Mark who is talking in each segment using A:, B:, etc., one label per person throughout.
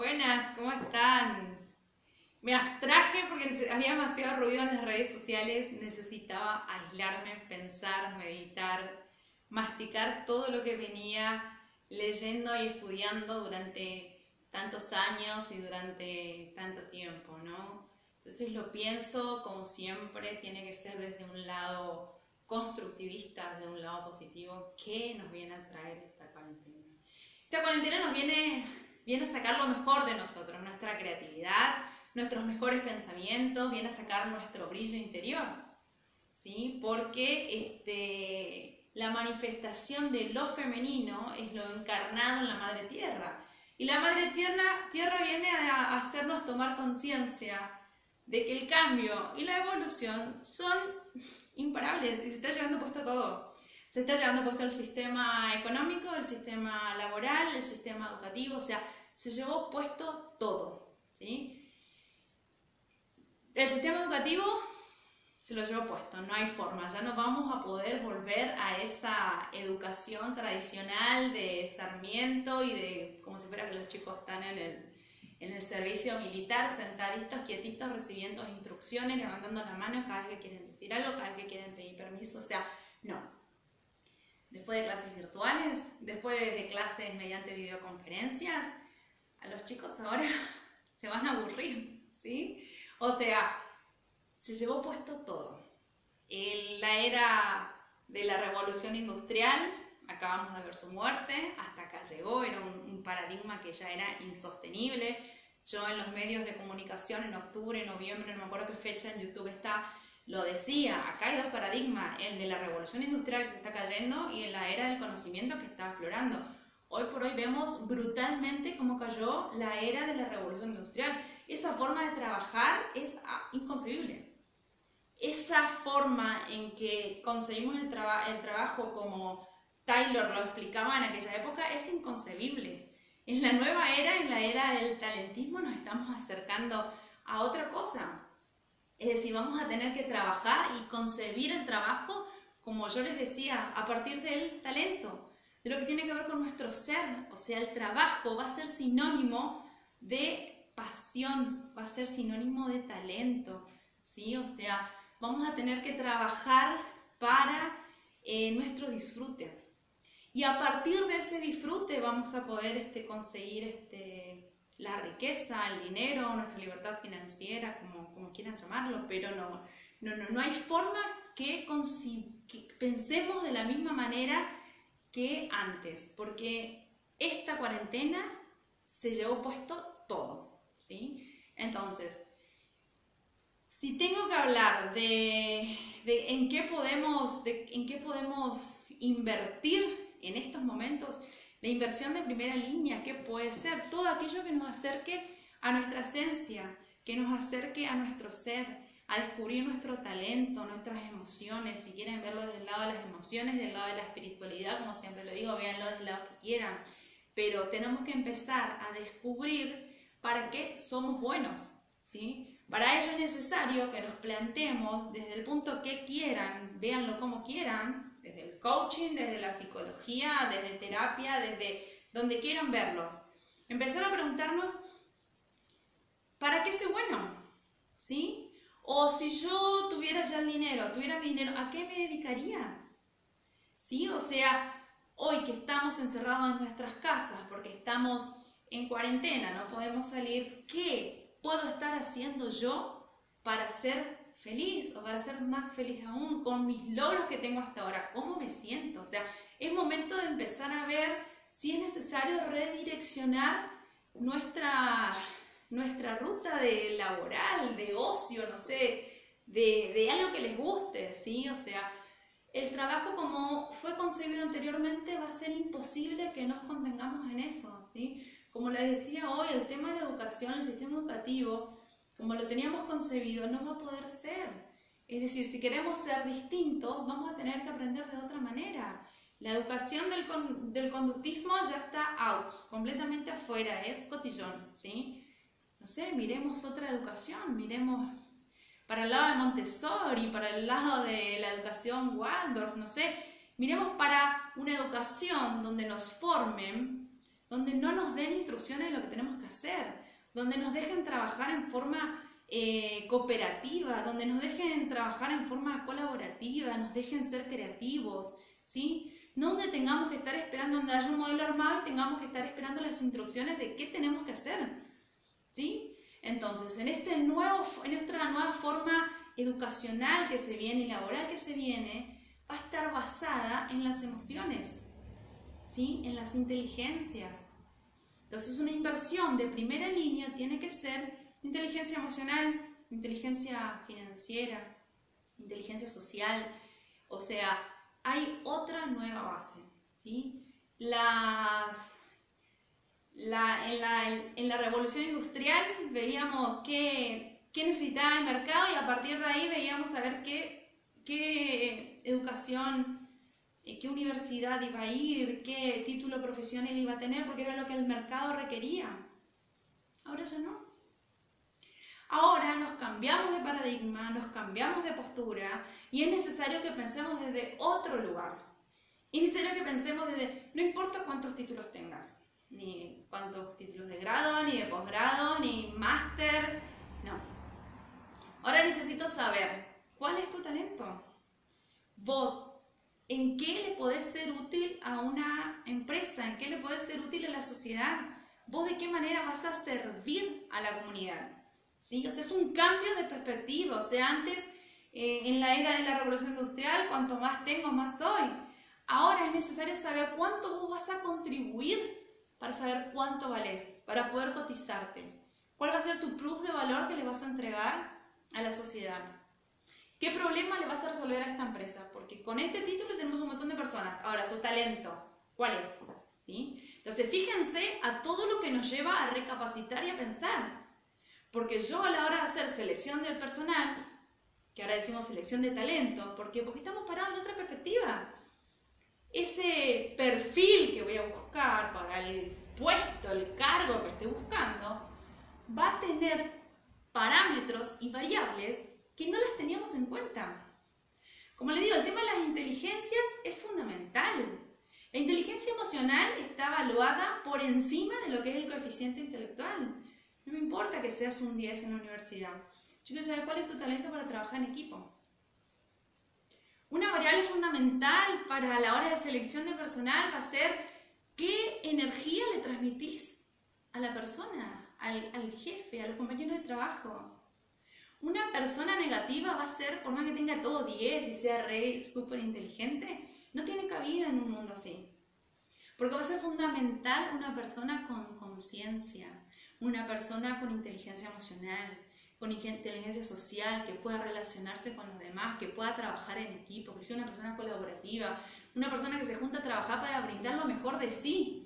A: Buenas, ¿cómo están? Me abstraje porque había demasiado ruido en las redes sociales, necesitaba aislarme, pensar, meditar, masticar todo lo que venía leyendo y estudiando durante tantos años y durante tanto tiempo, ¿no? Entonces lo pienso como siempre, tiene que ser desde un lado constructivista, desde un lado positivo, ¿qué nos viene a traer esta cuarentena? Esta cuarentena nos viene, viene a sacar lo mejor de nosotros, nuestra creatividad, nuestros mejores pensamientos, viene a sacar nuestro brillo interior, ¿sí? Porque este, la manifestación de lo femenino es lo encarnado en la Madre Tierra. Y la Madre Tierra, tierra viene a hacernos tomar conciencia de que el cambio y la evolución son imparables y se está llevando puesto todo. Se está llevando puesto el sistema económico, el sistema laboral, el sistema educativo, o sea, se llevó puesto todo. ¿sí? El sistema educativo se lo llevó puesto, no hay forma, ya no vamos a poder volver a esa educación tradicional de Sarmiento y de como si fuera que los chicos están en el en el servicio militar, sentaditos, quietitos, recibiendo instrucciones, levantando la mano cada vez que quieren decir algo, cada vez que quieren pedir permiso, o sea, no. Después de clases virtuales, después de clases mediante videoconferencias, a los chicos ahora se van a aburrir, ¿sí? O sea, se llevó puesto todo. En la era de la revolución industrial, acabamos de ver su muerte, hasta acá llegó, era un, paradigma que ya era insostenible. Yo en los medios de comunicación en octubre, noviembre, no me acuerdo qué fecha en YouTube está, lo decía, acá hay dos paradigmas, el de la revolución industrial que se está cayendo y en la era del conocimiento que está aflorando. Hoy por hoy vemos brutalmente cómo cayó la era de la revolución industrial. Esa forma de trabajar es ah, inconcebible. Esa forma en que conseguimos el, el trabajo como Taylor lo explicaba en aquella época, es inconcebible. En la nueva era, en la era del talentismo, nos estamos acercando a otra cosa. Es decir, vamos a tener que trabajar y concebir el trabajo, como yo les decía, a partir del talento, de lo que tiene que ver con nuestro ser. O sea, el trabajo va a ser sinónimo de pasión, va a ser sinónimo de talento. ¿sí? O sea, vamos a tener que trabajar para eh, nuestro disfrute. Y a partir de ese disfrute vamos a poder este, conseguir este, la riqueza, el dinero, nuestra libertad financiera, como, como quieran llamarlo, pero no, no, no, no hay forma que, pensemos de la misma manera que antes, porque esta cuarentena se llevó puesto todo, ¿sí? Entonces, si tengo que hablar de, de en qué podemos, de, en qué podemos invertir en estos momentos, la inversión de primera línea, ¿qué puede ser? Todo aquello que nos acerque a nuestra esencia, que nos acerque a nuestro ser, a descubrir nuestro talento, nuestras emociones. Si quieren verlo desde el lado de las emociones, del lado de la espiritualidad, como siempre lo digo, véanlo desde el lado que quieran. Pero tenemos que empezar a descubrir para qué somos buenos, ¿sí? Para ello es necesario que nos planteemos desde el punto que quieran, véanlo como quieran, desde el coaching, desde la psicología, desde terapia, desde donde quieran verlos. Empezar a preguntarnos, ¿para qué soy bueno? ¿Sí? O si yo tuviera ya el dinero, tuviera mi dinero, ¿a qué me dedicaría? ¿Sí? O sea, hoy que estamos encerrados en nuestras casas porque estamos en cuarentena, no podemos salir, ¿qué puedo estar haciendo yo para ser feliz o para ser más feliz aún con mis logros que tengo hasta ahora, cómo me siento. O sea, es momento de empezar a ver si es necesario redireccionar nuestra, nuestra ruta de laboral, de ocio, no sé, de, de algo que les guste, ¿sí? O sea, el trabajo como fue concebido anteriormente va a ser imposible que nos contengamos en eso, ¿sí? Como les decía hoy, el tema de educación, el sistema educativo, como lo teníamos concebido, no va a poder ser. Es decir, si queremos ser distintos, vamos a tener que aprender de otra manera. La educación del, del conductismo ya está out, completamente afuera, es cotillón, ¿sí? No sé, miremos otra educación, miremos para el lado de Montessori, para el lado de la educación Waldorf, no sé, miremos para una educación donde nos formen donde no nos den instrucciones de lo que tenemos que hacer, donde nos dejen trabajar en forma eh, cooperativa, donde nos dejen trabajar en forma colaborativa, nos dejen ser creativos, ¿sí? No donde tengamos que estar esperando donde haya un modelo armado y tengamos que estar esperando las instrucciones de qué tenemos que hacer, ¿sí? Entonces, en, este nuevo, en nuestra nueva forma educacional que se viene y laboral que se viene, va a estar basada en las emociones, ¿sí? En las inteligencias. Entonces, una inversión de primera línea tiene que ser inteligencia emocional, inteligencia financiera, inteligencia social, o sea, hay otra nueva base, ¿sí? Las, la, en, la, en, la, revolución industrial veíamos qué, qué, necesitaba el mercado y a partir de ahí veíamos a ver qué, qué educación, qué universidad iba a ir, qué título profesional iba a tener, porque era lo que el mercado requería. Ahora ya no. Ahora nos cambiamos de paradigma, nos cambiamos de postura y es necesario que pensemos desde otro lugar. Es necesario que pensemos desde, no importa cuántos títulos tengas, ni cuántos títulos de grado, ni de posgrado, ni máster, no. Ahora necesito saber, ¿cuál es tu talento? Vos, ¿en qué le podés ser útil a una empresa? ¿En qué le podés ser útil a la sociedad? ¿Vos de qué manera vas a servir a la comunidad? ¿sí? O sea, es un cambio de perspectiva. O sea, antes, eh, en la era de la revolución industrial, cuanto más tengo, más soy. Ahora es necesario saber cuánto vos vas a contribuir para saber cuánto vales, para poder cotizarte. ¿Cuál va a ser tu plus de valor que le vas a entregar a la sociedad? ¿Qué problema resolver a esta empresa? Porque con este título tenemos un montón de personas. Ahora, tu talento, ¿cuál es? ¿Sí? Entonces, fíjense a todo lo que nos lleva a recapacitar y a pensar. Porque yo a la hora de hacer selección del personal, que ahora decimos selección de talento, ¿por qué? Porque estamos parados en otra perspectiva. Ese perfil que voy a buscar para el puesto, el cargo que estoy buscando, va a tener parámetros y variables que no las teníamos en cuenta. Como le digo, el tema de las inteligencias es fundamental. La inteligencia emocional está evaluada por encima de lo que es el coeficiente intelectual. No me importa que seas un 10 en la universidad. Yo quiero saber cuál es tu talento para trabajar en equipo. Una variable fundamental para la hora de selección de personal va a ser qué energía le transmitís a la persona, al, al jefe, a los compañeros de trabajo. Una persona negativa va a ser, por más que tenga todo 10 y sea re súper inteligente, no tiene cabida en un mundo así. Porque va a ser fundamental una persona con conciencia, una persona con inteligencia emocional, con inteligencia social, que pueda relacionarse con los demás, que pueda trabajar en equipo, que sea una persona colaborativa, una persona que se junta a trabajar para brindar lo mejor de sí,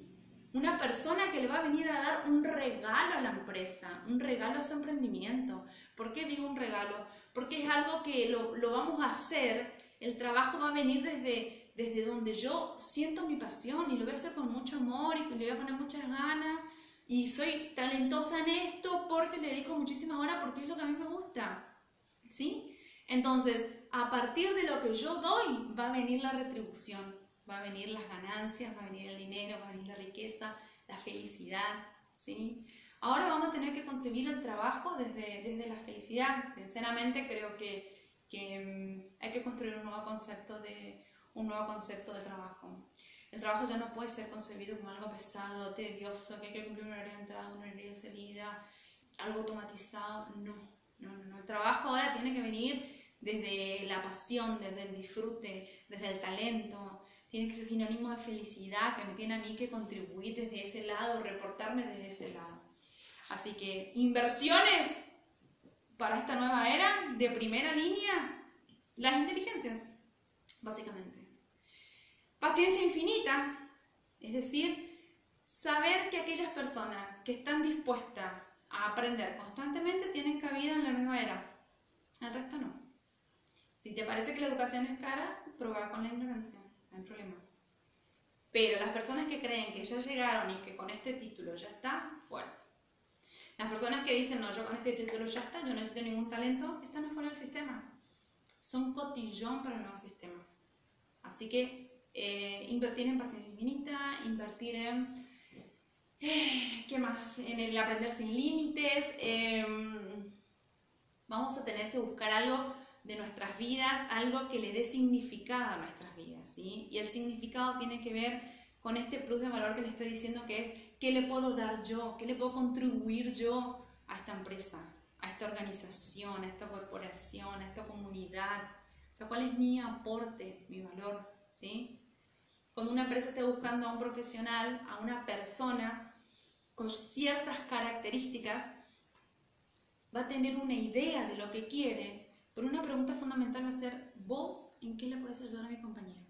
A: una persona que le va a venir a dar un regalo a la empresa, un regalo a su emprendimiento. ¿Por qué digo un regalo? Porque es algo que lo, lo vamos a hacer, el trabajo va a venir desde, desde donde yo siento mi pasión y lo voy a hacer con mucho amor y le voy a poner muchas ganas y soy talentosa en esto porque le dedico muchísimas horas porque es lo que a mí me gusta. ¿Sí? Entonces, a partir de lo que yo doy, va a venir la retribución, va a venir las ganancias, va a venir el dinero, va a venir la riqueza, la felicidad. ¿Sí? Ahora vamos a tener que concebir el trabajo desde, desde la felicidad. Sinceramente, creo que, que mm, hay que construir un nuevo concepto de, un nuevo concepto de trabajo. El trabajo ya no puede ser concebido como algo pesado, tedioso, que hay que cumplir una hora de entrada, una hora de salida, algo automatizado. No, no, no. El trabajo ahora tiene que venir desde la pasión, desde el disfrute, desde el talento. Tiene que ser sinónimo de felicidad, que me tiene a mí que contribuir desde ese lado, reportarme desde ese lado. Así que inversiones para esta nueva era de primera línea, las inteligencias, básicamente. Paciencia infinita, es decir, saber que aquellas personas que están dispuestas a aprender constantemente tienen cabida en la misma era. El resto no. Si te parece que la educación es cara, prueba con la ignorancia, no hay problema. Pero las personas que creen que ya llegaron y que con este título ya está, fuera. Las personas que dicen, no, yo con este título ya está, yo no necesito ningún talento, están fuera del sistema. Son cotillón para el nuevo sistema. Así que eh, invertir en paciencia infinita, invertir en ¿Qué más? En el aprender sin límites. Em, vamos a tener que buscar algo de nuestras vidas, algo que le dé significado a nuestras vidas, ¿sí? Y el significado tiene que ver con este plus de valor que le estoy diciendo que es qué le puedo dar yo, qué le puedo contribuir yo a esta empresa, a esta organización, a esta corporación, a esta comunidad. O sea, cuál es mi aporte, mi valor, ¿sí? Cuando una empresa esté buscando a un profesional, a una persona con ciertas características, va a tener una idea de lo que quiere, pero una pregunta fundamental va a ser, ¿vos en qué le puedes ayudar a mi compañero?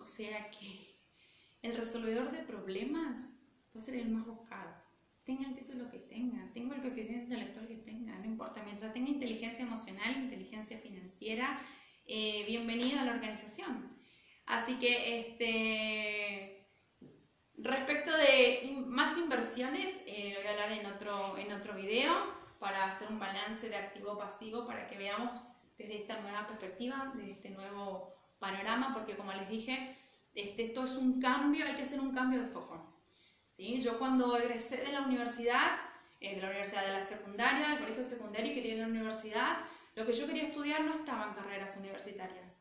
A: o sea que el resolvedor de problemas va a ser el más buscado. Tenga el título que tenga, tenga el coeficiente intelectual que tenga, no importa. Mientras tenga inteligencia emocional, inteligencia financiera, eh, bienvenido a la organización. Así que, este, respecto de más inversiones, eh, lo voy a hablar en otro, en otro video para hacer un balance de activo-pasivo para que veamos desde esta nueva perspectiva, desde este nuevo panorama, porque como les dije, este, esto es un cambio, hay que hacer un cambio de foco. ¿sí? Yo cuando egresé de la universidad, eh, de la universidad de la secundaria, del colegio secundario y quería ir a la universidad, lo que yo quería estudiar no estaba en carreras universitarias.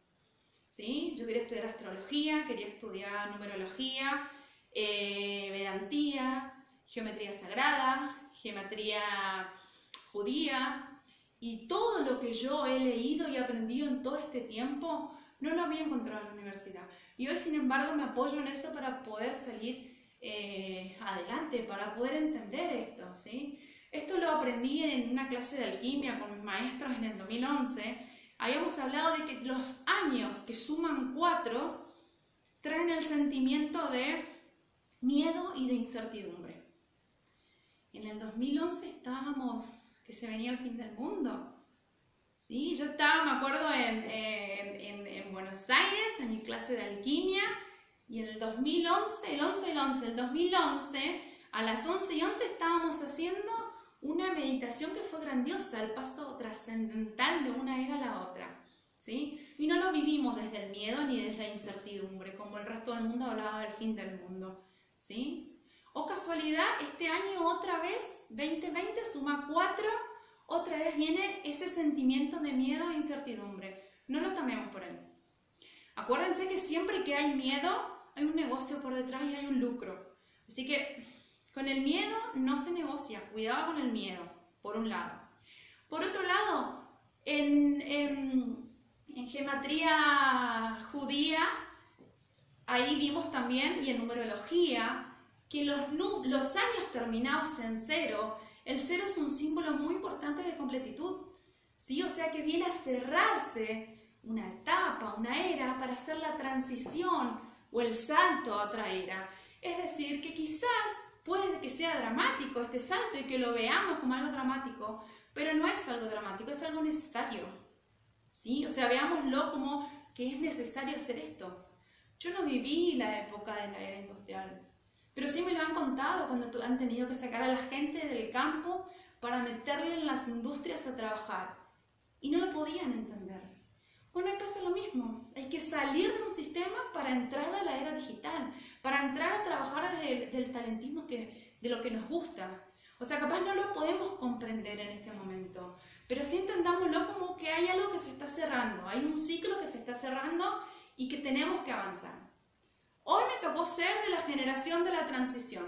A: ¿sí? Yo quería estudiar astrología, quería estudiar numerología, eh, vedantía, geometría sagrada, geometría judía, y todo lo que yo he leído y aprendido en todo este tiempo no lo había encontrado en la universidad. Y hoy, sin embargo, me apoyo en eso para poder salir eh, adelante, para poder entender esto. ¿sí? Esto lo aprendí en una clase de alquimia con mis maestros en el 2011. Habíamos hablado de que los años que suman cuatro traen el sentimiento de miedo y de incertidumbre. En el 2011 estábamos que se venía el fin del mundo. ¿sí? Yo estaba, me acuerdo, en, en, Buenos Aires, en mi clase de alquimia, y en el 2011, el 11 del 11, el 2011, a las 11 y 11 estábamos haciendo una meditación que fue grandiosa, el paso trascendental de una era a la otra. ¿sí? Y no lo vivimos desde el miedo ni desde la incertidumbre, como el resto del mundo hablaba del fin del mundo. ¿sí? O casualidad, este año otra vez, 2020 suma 4 otra vez viene ese sentimiento de miedo e incertidumbre. No lo tomemos por ahí. Acuérdense que siempre que hay miedo, hay un negocio por detrás y hay un lucro. Así que con el miedo no se negocia. Cuidado con el miedo, por un lado. Por otro lado, en, en, gematría judía, ahí vimos también, y en numerología, que los, años terminados en cero el cero es un símbolo muy importante de completitud, ¿sí? O sea que viene a cerrarse una etapa, una era, para hacer la transición o el salto a otra era. Es decir, que quizás puede que sea dramático este salto y que lo veamos como algo dramático, pero no es algo dramático, es algo necesario. ¿Sí? O sea, veámoslo como que es necesario hacer esto. Yo no viví la época de la era industrial, pero sí me lo han contado cuando han tenido que sacar a la gente del campo para meterle en las industrias a trabajar. Y no lo podían entender. Bueno, ahí pasa lo mismo. Hay que salir de un sistema para entrar a la era digital, para entrar a trabajar desde el talentismo que, de lo que nos gusta. O sea, capaz no lo podemos comprender en este momento, pero sí entendámoslo como que hay algo que se está cerrando, hay un ciclo que se está cerrando y que tenemos que avanzar. Hoy me tocó ser de la generación de la transición.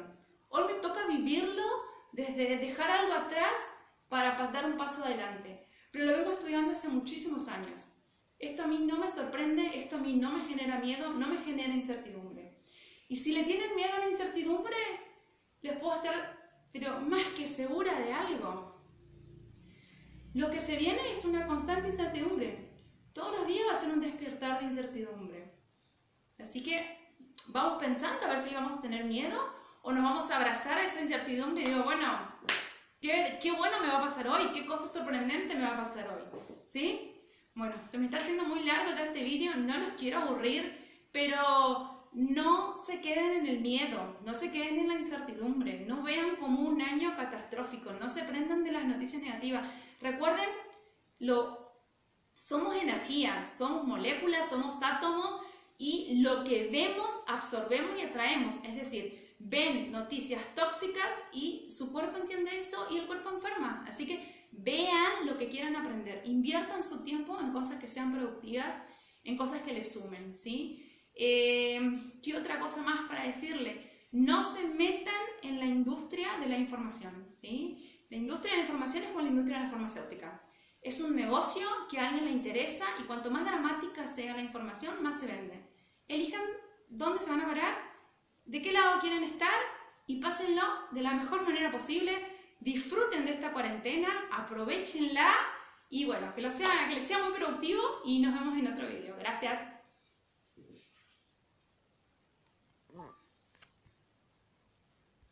A: Hoy me toca vivirlo desde dejar algo atrás para dar un paso adelante. Pero lo vengo estudiando hace muchísimos años. Esto a mí no me sorprende, esto a mí no me genera miedo, no me genera incertidumbre. Y si le tienen miedo a la incertidumbre, les puedo estar pero más que segura de algo. Lo que se viene es una constante incertidumbre. Todos los días va a ser un despertar de incertidumbre. Así que vamos pensando a ver si vamos a tener miedo o nos vamos a abrazar a esa incertidumbre y digo, bueno, ¿qué, qué bueno me va a pasar hoy? ¿Qué cosa sorprendente me va a pasar hoy? ¿Sí? Bueno, se me está haciendo muy largo ya este vídeo, no los quiero aburrir, pero no se queden en el miedo, no se queden en la incertidumbre, no vean como un año catastrófico, no se prendan de las noticias negativas. Recuerden, lo, somos energía, somos moléculas, somos átomos y lo que vemos absorbemos y atraemos. Es decir, ven noticias tóxicas y su cuerpo entiende eso y el cuerpo enferma. Así que vean lo que quieran aprender, inviertan su tiempo en cosas que sean productivas, en cosas que les sumen, ¿sí? Eh, ¿Qué otra cosa más para decirle? No se metan en la industria de la información, ¿sí? La industria de la información es como la industria de la farmacéutica. Es un negocio que a alguien le interesa y cuanto más dramática sea la información, más se vende. Elijan dónde se van a parar de qué lado quieren estar y pásenlo de la mejor manera posible. Disfruten de esta cuarentena, aprovechenla y bueno, que, lo sea, que les sea muy productivo y nos vemos en otro video. Gracias.